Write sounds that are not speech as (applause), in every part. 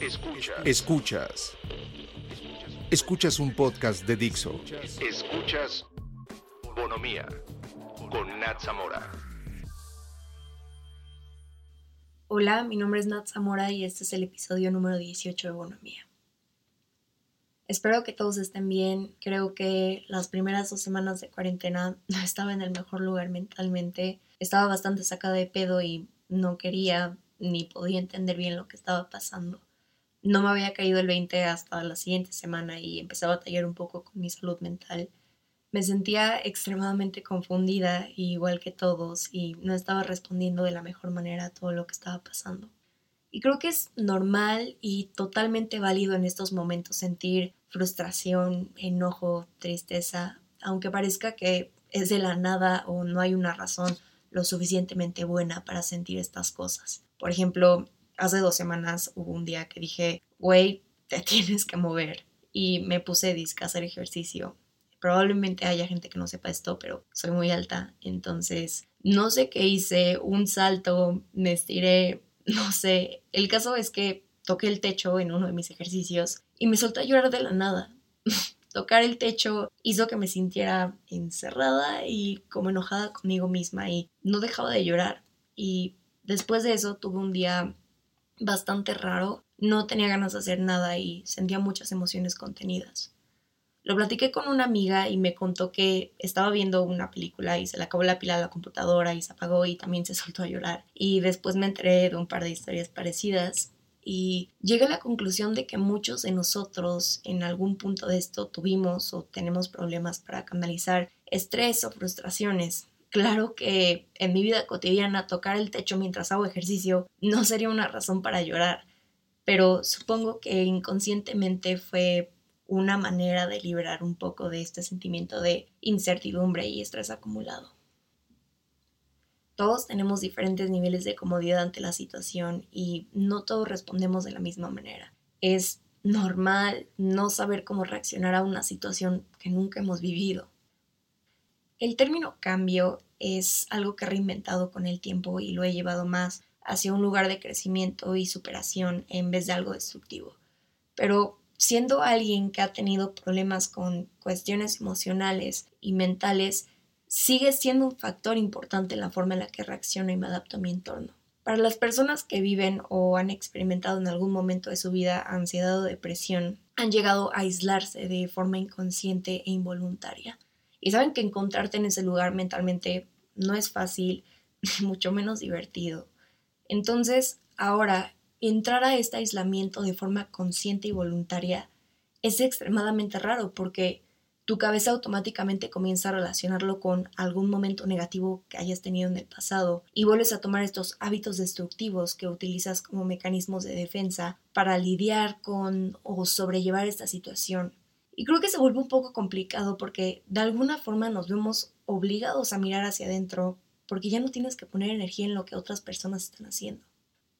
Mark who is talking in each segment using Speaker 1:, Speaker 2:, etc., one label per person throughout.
Speaker 1: Escuchas. Escuchas. Escuchas un podcast de Dixo. Escuchas Bonomía con Nat Zamora.
Speaker 2: Hola, mi nombre es Nat Zamora y este es el episodio número 18 de Bonomía. Espero que todos estén bien. Creo que las primeras dos semanas de cuarentena (laughs) no estaba en el mejor lugar mentalmente. Estaba bastante sacada de pedo y no quería ni podía entender bien lo que estaba pasando. No me había caído el 20 hasta la siguiente semana y empecé a batallar un poco con mi salud mental. Me sentía extremadamente confundida, igual que todos, y no estaba respondiendo de la mejor manera a todo lo que estaba pasando. Y creo que es normal y totalmente válido en estos momentos sentir frustración, enojo, tristeza, aunque parezca que es de la nada o no hay una razón lo suficientemente buena para sentir estas cosas. Por ejemplo, hace dos semanas hubo un día que dije, güey, te (laughs) tienes que mover. Y me puse disque a hacer ejercicio. Probablemente haya gente que no sepa esto, pero soy muy alta. Entonces, no sé qué hice, un salto, me estiré, (laughs) no sé. El caso es que toqué el techo en uno de mis ejercicios y me solté a llorar de la nada. (laughs) Tocar el techo hizo que me sintiera encerrada y como enojada conmigo misma y no dejaba de llorar. Y Después de eso tuve un día bastante raro, no tenía ganas de hacer nada y sentía muchas emociones contenidas. Lo platiqué con una amiga y me contó que estaba viendo una película y se le acabó la pila a la computadora y se apagó y también se soltó a llorar. Y después me enteré de un par de historias parecidas y llegué a la conclusión de que muchos de nosotros en algún punto de esto tuvimos o tenemos problemas para canalizar estrés o frustraciones Claro que en mi vida cotidiana tocar el techo mientras hago ejercicio no sería una razón para llorar, pero supongo que inconscientemente fue una manera de liberar un poco de este sentimiento de incertidumbre y estrés acumulado. Todos tenemos diferentes niveles de comodidad ante la situación y no todos respondemos de la misma manera. Es normal no saber cómo reaccionar a una situación que nunca hemos vivido. El término cambio es algo que he reinventado con el tiempo y lo he llevado más hacia un lugar de crecimiento y superación en vez de algo destructivo. Pero siendo alguien que ha tenido problemas con cuestiones emocionales y mentales, sigue siendo un factor importante en la forma en la que reacciono y me adapto a mi entorno. Para las personas que viven o han experimentado en algún momento de su vida ansiedad o depresión, han llegado a aislarse de forma inconsciente e involuntaria. Y saben que encontrarte en ese lugar mentalmente no es fácil, (laughs) mucho menos divertido. Entonces, ahora, entrar a este aislamiento de forma consciente y voluntaria es extremadamente raro porque tu cabeza automáticamente comienza a relacionarlo con algún momento negativo que hayas tenido en el pasado y vuelves a tomar estos hábitos destructivos que utilizas como mecanismos de defensa para lidiar con o sobrellevar esta situación. Y creo que se vuelve un poco complicado porque de alguna forma nos vemos obligados a mirar hacia adentro porque ya no tienes que poner energía en lo que otras personas están haciendo.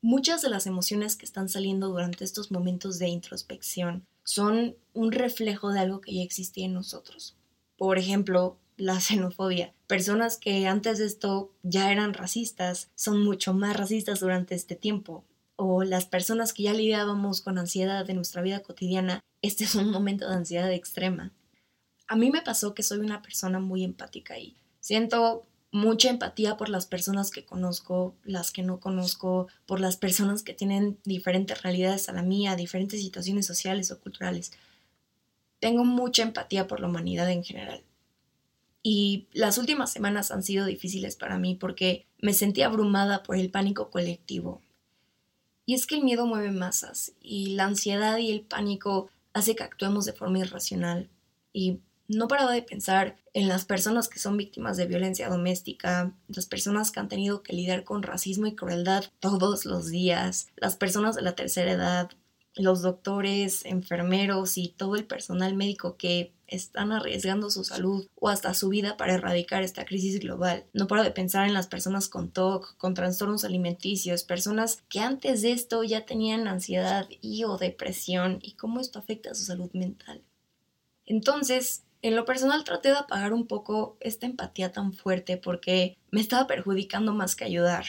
Speaker 2: Muchas de las emociones que están saliendo durante estos momentos de introspección son un reflejo de algo que ya existía en nosotros. Por ejemplo, la (laughs) xenofobia. Personas que antes de esto ya eran racistas son mucho más racistas durante este tiempo o las personas que ya lidiábamos con ansiedad en nuestra vida cotidiana, este es un momento de ansiedad extrema. A mí me pasó que soy una persona muy empática y siento mucha empatía por las personas que conozco, las que no conozco, por las personas que tienen diferentes realidades a la mía, diferentes situaciones sociales o culturales. Tengo mucha empatía por la humanidad en general. Y las últimas semanas han sido difíciles para mí porque me sentí abrumada por el pánico colectivo, y es que el miedo mueve masas y la ansiedad y el pánico hace que actuemos de forma irracional. Y no paraba de pensar en las personas que son víctimas de violencia doméstica, las personas que han tenido que lidiar con racismo y crueldad todos los días, las personas de la tercera edad, los doctores, enfermeros y todo el personal médico que están arriesgando su salud o hasta su vida para erradicar esta crisis global. No paro de pensar en las personas con TOC, con trastornos alimenticios, personas que antes de esto ya tenían ansiedad y o depresión y cómo esto afecta a su salud mental. Entonces, en lo personal traté de apagar un poco esta empatía tan fuerte porque me estaba perjudicando más que ayudar.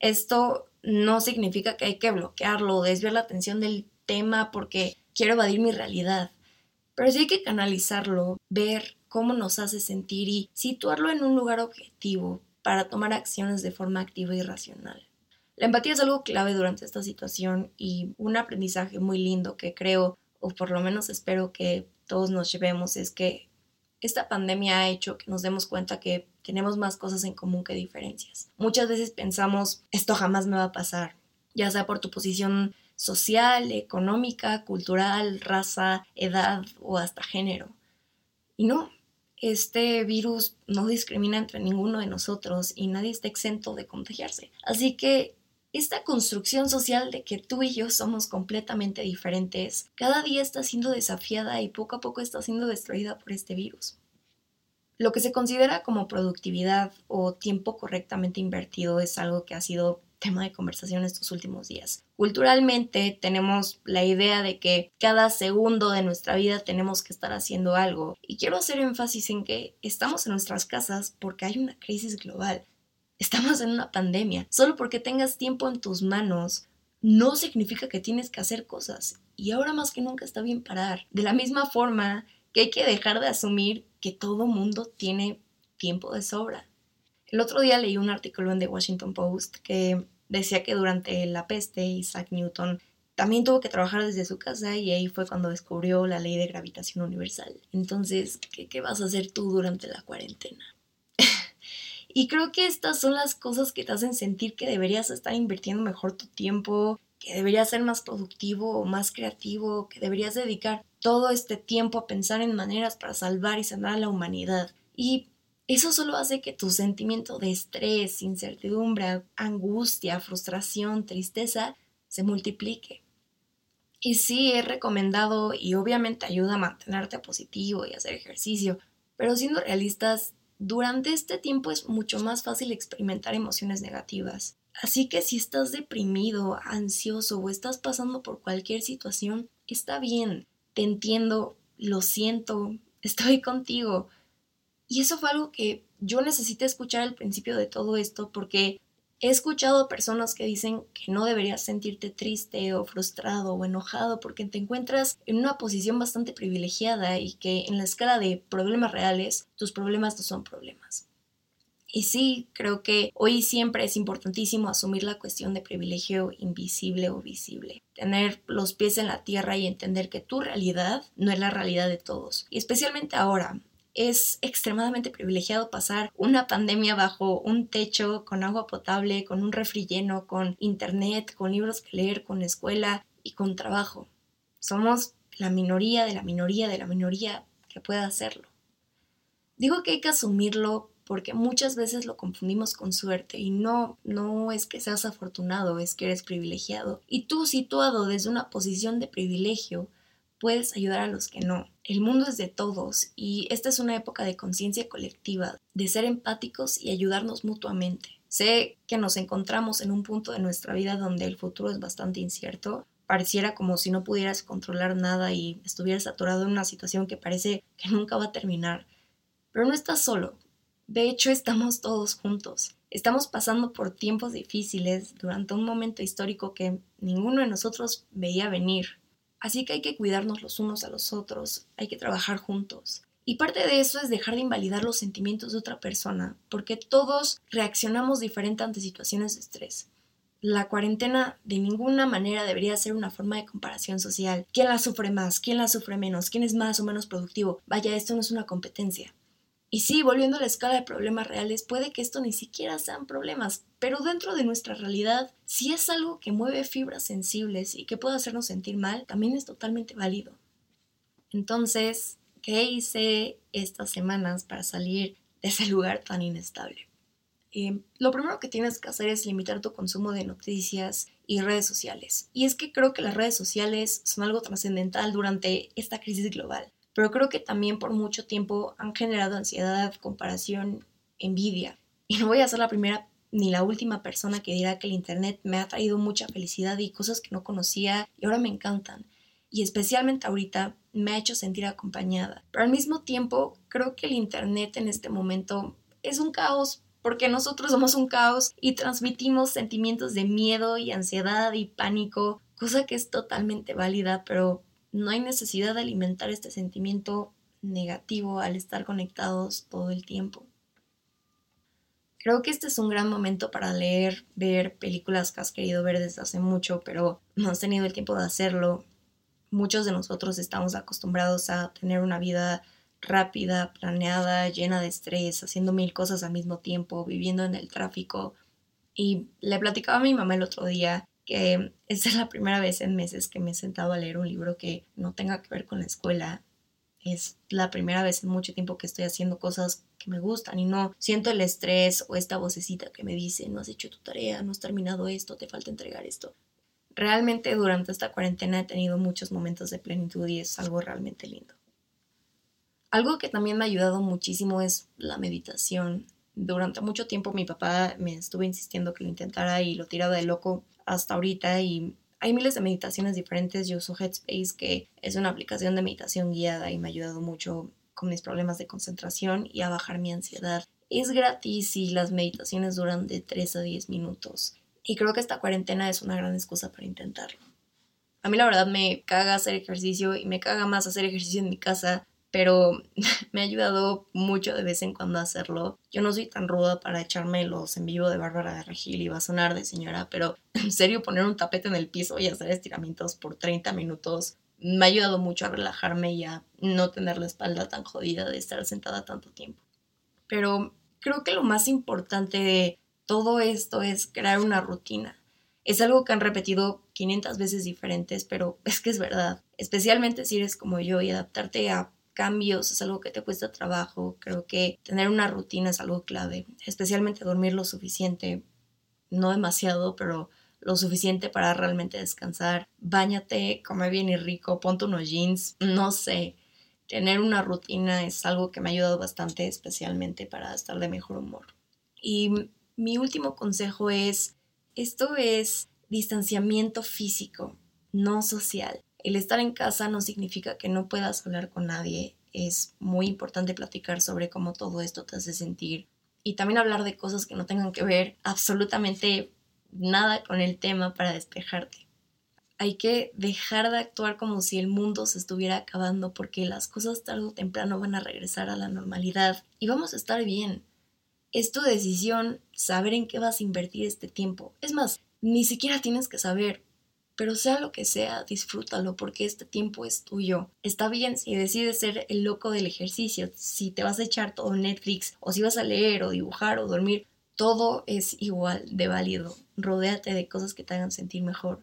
Speaker 2: Esto no significa que hay que bloquearlo o desviar la atención del tema porque quiero evadir mi realidad. Pero sí hay que canalizarlo, ver cómo nos hace sentir y situarlo en un lugar objetivo para tomar acciones de forma activa y racional. La empatía es algo clave durante esta situación y un aprendizaje muy lindo que creo, o por lo menos espero que todos nos llevemos, es que esta pandemia ha hecho que nos demos cuenta que tenemos más cosas en común que diferencias. Muchas veces pensamos, esto jamás me va a pasar, ya sea por tu posición social, económica, cultural, raza, edad o hasta género. Y no, este virus no discrimina entre ninguno de nosotros y nadie está exento de contagiarse. Así que esta construcción social de que tú y yo somos completamente diferentes cada día está siendo desafiada y poco a poco está siendo destruida por este virus. Lo que se considera como productividad o tiempo correctamente invertido es algo que ha sido tema de conversación estos últimos días. Culturalmente tenemos la idea de que cada segundo de nuestra vida tenemos que estar haciendo algo y quiero hacer énfasis en que estamos en nuestras casas porque hay una crisis global. Estamos en una pandemia. Solo porque tengas tiempo en tus manos no significa que tienes que hacer cosas. Y ahora más que nunca está bien parar. De la misma forma que hay que dejar de asumir que todo mundo tiene tiempo de sobra. El otro día leí un artículo en The Washington Post que decía que durante la peste Isaac Newton también tuvo que trabajar desde su casa y ahí fue cuando descubrió la ley de gravitación universal. Entonces, ¿qué, qué vas a hacer tú durante la cuarentena? (laughs) Y creo que estas son las cosas que te hacen sentir que deberías estar invirtiendo mejor tu tiempo, que deberías ser más productivo o más creativo, que deberías dedicar todo este tiempo a pensar en maneras para salvar y sanar a la humanidad. Y eso solo hace que tu sentimiento de estrés, incertidumbre, angustia, frustración, tristeza se multiplique. Y sí, es recomendado y obviamente ayuda a mantenerte positivo y hacer ejercicio, pero siendo realistas, durante este tiempo es mucho más fácil experimentar emociones negativas. Así que si estás deprimido, ansioso o estás pasando por cualquier situación, está bien, te entiendo, lo siento, (laughs) estoy contigo. Y eso fue algo que yo necesité escuchar al principio de todo esto porque He escuchado personas que dicen que no deberías sentirte triste o frustrado o enojado porque te encuentras en una posición bastante privilegiada y que en la escala de problemas reales tus problemas no son problemas. Y sí, creo que hoy siempre es importantísimo asumir la cuestión de privilegio invisible o visible. Tener los pies en la tierra y entender que tu realidad no es la realidad de todos. Y especialmente ahora, es extremadamente privilegiado pasar una pandemia bajo un techo, con agua potable, con un refri lleno, con internet, con libros que leer, con escuela y con trabajo. Somos la minoría de la minoría de la minoría que puede hacerlo. Digo que hay que asumirlo porque muchas veces lo confundimos con suerte y no, no es que seas afortunado, es que eres privilegiado. Y tú situado desde una posición de privilegio, puedes ayudar a los que no. El mundo es de todos y esta es una época de conciencia colectiva, de ser empáticos y ayudarnos mutuamente. Sé que nos encontramos en un punto de nuestra vida donde el futuro es bastante incierto. Pareciera como si no pudieras controlar nada y estuvieras atorado en una situación que parece que nunca va a terminar. Pero no estás solo. De hecho, estamos todos juntos. Estamos pasando por tiempos difíciles durante un momento histórico que ninguno de nosotros veía venir. Así que hay que cuidarnos los unos a los otros, hay que trabajar juntos. Y parte de eso es dejar de invalidar los sentimientos de otra persona, porque todos reaccionamos diferente ante situaciones de estrés. La cuarentena de ninguna manera debería ser una forma de comparación social. ¿Quién la sufre más? ¿Quién la sufre menos? ¿Quién es más o menos productivo? Vaya, esto no es una competencia. Y sí, volviendo a la escala de problemas reales, puede que esto ni siquiera sean problemas, pero dentro de nuestra realidad, si es algo que mueve fibras sensibles y que puede hacernos sentir mal, también es totalmente válido. Entonces, ¿qué hice estas semanas para salir de ese lugar tan inestable? Eh, lo primero que tienes que hacer es limitar tu consumo de noticias y redes sociales. Y es que creo que las redes sociales son algo trascendental durante esta crisis global pero creo que también por mucho tiempo han generado ansiedad, comparación, envidia. Y no voy a ser la primera ni la última persona que dirá que el Internet me ha traído mucha felicidad y cosas que no conocía y ahora me encantan. Y especialmente ahorita me ha hecho sentir acompañada. Pero al mismo tiempo creo que el Internet en este momento es un caos porque nosotros somos un caos y transmitimos sentimientos de miedo y ansiedad y pánico, cosa que es totalmente válida, pero no hay necesidad de alimentar este sentimiento negativo al estar conectados todo el tiempo. Creo que este es un gran momento para leer, ver películas que has querido ver desde hace mucho, pero no has tenido el tiempo de hacerlo. Muchos de nosotros estamos acostumbrados a tener una vida rápida, planeada, llena de estrés, haciendo mil cosas al mismo tiempo, viviendo en el tráfico. Y le platicaba a mi mamá el otro día que esta es la primera vez en meses que me he sentado a leer un libro que no tenga que ver con la escuela. Es la primera vez en mucho tiempo que estoy haciendo cosas que me gustan y no siento el estrés o esta vocecita que me dice, no has hecho tu tarea, no has terminado esto, te falta entregar esto. Realmente durante esta cuarentena he tenido muchos momentos de plenitud y es algo realmente lindo. Algo que también me ha ayudado muchísimo es la meditación. Durante mucho tiempo mi papá me estuvo insistiendo que lo intentara y lo tiraba de loco hasta ahorita y hay miles de meditaciones diferentes. Yo uso Headspace, que es una aplicación de meditación guiada y me ha ayudado mucho con mis problemas de concentración y a bajar mi ansiedad. Es gratis y las meditaciones duran de 3 a 10 minutos. Y creo que esta cuarentena es una gran excusa para intentarlo. A mí la verdad me caga hacer ejercicio y me caga más hacer ejercicio en mi casa pero (laughs) me ha ayudado mucho de vez en cuando a hacerlo. Yo no soy tan ruda para echarme los en vivo de Bárbara de Regil y va a sonar de señora, pero (laughs) en serio poner un tapete en el piso y hacer estiramientos por 30 minutos me ha ayudado mucho a relajarme y a no tener la espalda tan jodida de estar sentada tanto tiempo. Pero creo que lo más importante de todo esto es crear una rutina. Es algo que han repetido 500 veces diferentes, pero (laughs) es que es verdad. Especialmente si eres como yo y adaptarte a cambios es algo que te cuesta trabajo. Creo que tener una rutina es algo clave, especialmente dormir lo suficiente, no demasiado, pero lo suficiente para realmente descansar. Báñate, come bien y rico, ponte unos jeans, no sé. Tener una rutina es algo que me ha ayudado bastante, especialmente para estar de mejor humor. Y mi último consejo es, esto es distanciamiento físico, no social. El estar en casa no significa que no puedas hablar con nadie. Es muy importante platicar sobre cómo todo esto te hace sentir y también hablar de cosas que no tengan que ver absolutamente nada con el tema para despejarte. Hay que dejar de actuar como si el mundo se estuviera acabando porque las cosas tarde o temprano van a regresar a la normalidad y vamos a estar bien. Es tu decisión saber en qué vas a invertir este tiempo. Es más, ni siquiera tienes que saber, pero sea lo que sea, disfrútalo porque este tiempo es tuyo. Está bien si decides ser el loco del ejercicio, si te vas a echar todo Netflix o si vas a leer o dibujar o dormir, todo es igual de válido. Rodéate de cosas que te hagan sentir mejor.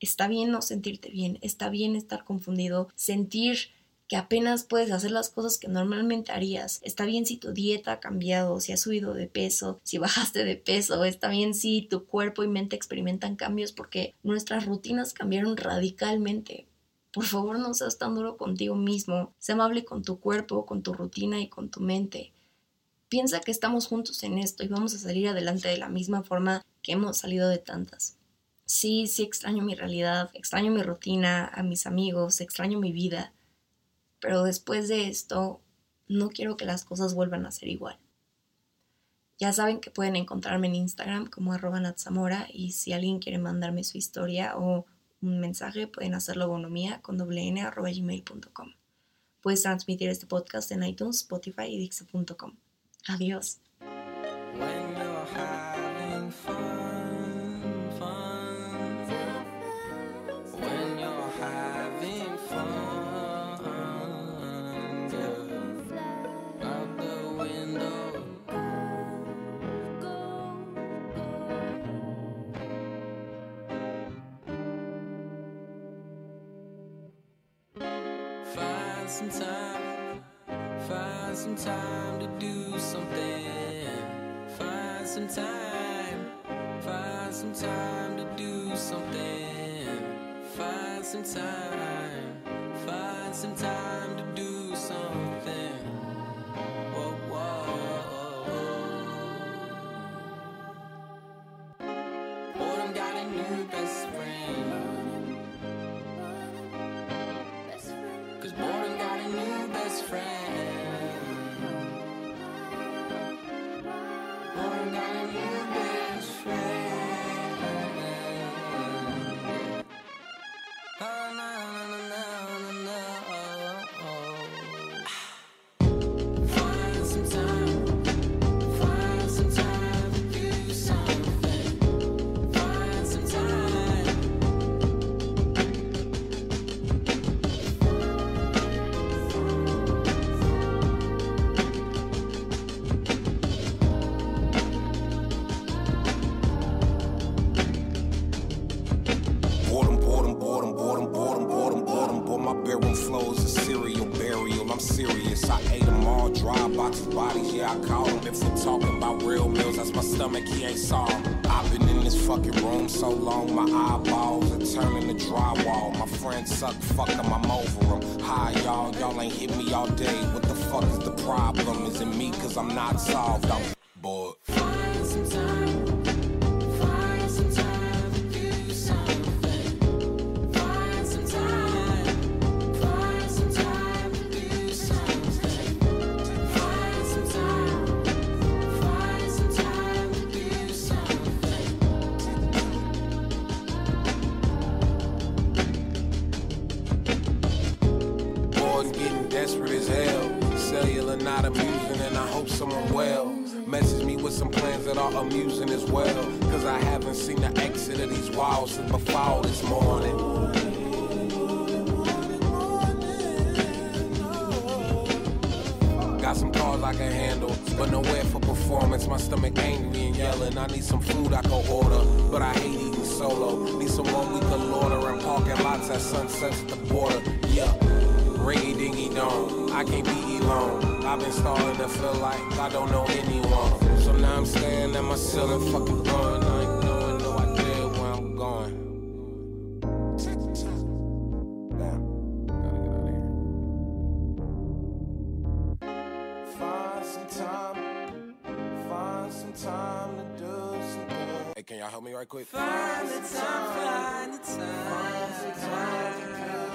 Speaker 2: Está bien no sentirte bien, está bien estar confundido, sentir que apenas puedes hacer las cosas que normalmente harías. Está bien si tu dieta ha cambiado, si has subido de peso, si (laughs) bajaste de peso. Está bien si tu cuerpo y mente experimentan cambios porque nuestras rutinas cambiaron radicalmente. Por favor, no seas tan duro contigo mismo. Sé amable con tu cuerpo, con tu rutina y con tu mente. Piensa que estamos juntos en esto y vamos a salir adelante de la misma forma que hemos salido de tantas. Sí, sí extraño mi realidad, extraño mi rutina, a mis amigos, extraño mi vida, pero después de esto no quiero que las cosas vuelvan a ser igual. Ya saben que pueden encontrarme en Instagram como arroba natzamora y si alguien quiere mandarme su historia o un mensaje pueden hacerlo a bonomía con doble n arroba gmail.com. Puedes transmitir este podcast en iTunes, Spotify y Dixo.com. Adiós. Some time, find some time to do something. Find some time, find some time to do something. Find some time, find some time
Speaker 3: I'm over them. Hi, y'all, y'all ain't hit me all day. What the fuck is the problem? Is it me? Cause I'm not solved, I'm bored. Amusing and I hope someone well message me with some plans that are amusing as well. Cause I haven't seen the exit of these walls since before this morning. Got some cars I can handle, but nowhere for performance. My stomach angry and yelling. I need some food I can order, but I hate eating solo. Need someone we can lauder and parking lots at sunsets at the border. Yeah, ringy dingy dong. I can't be alone. I've been starting to feel like I don't know anyone. So now I'm staying at my ceiling, fucking. I ain't knowing no idea where I'm going. Damn, gotta get out of here. Find some time, find some time to do some good. Hey, can y'all help me right quick? Find the time, find the time, find some time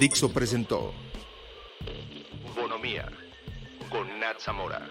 Speaker 1: Dixo presentó Bonomía con Nat Zamora.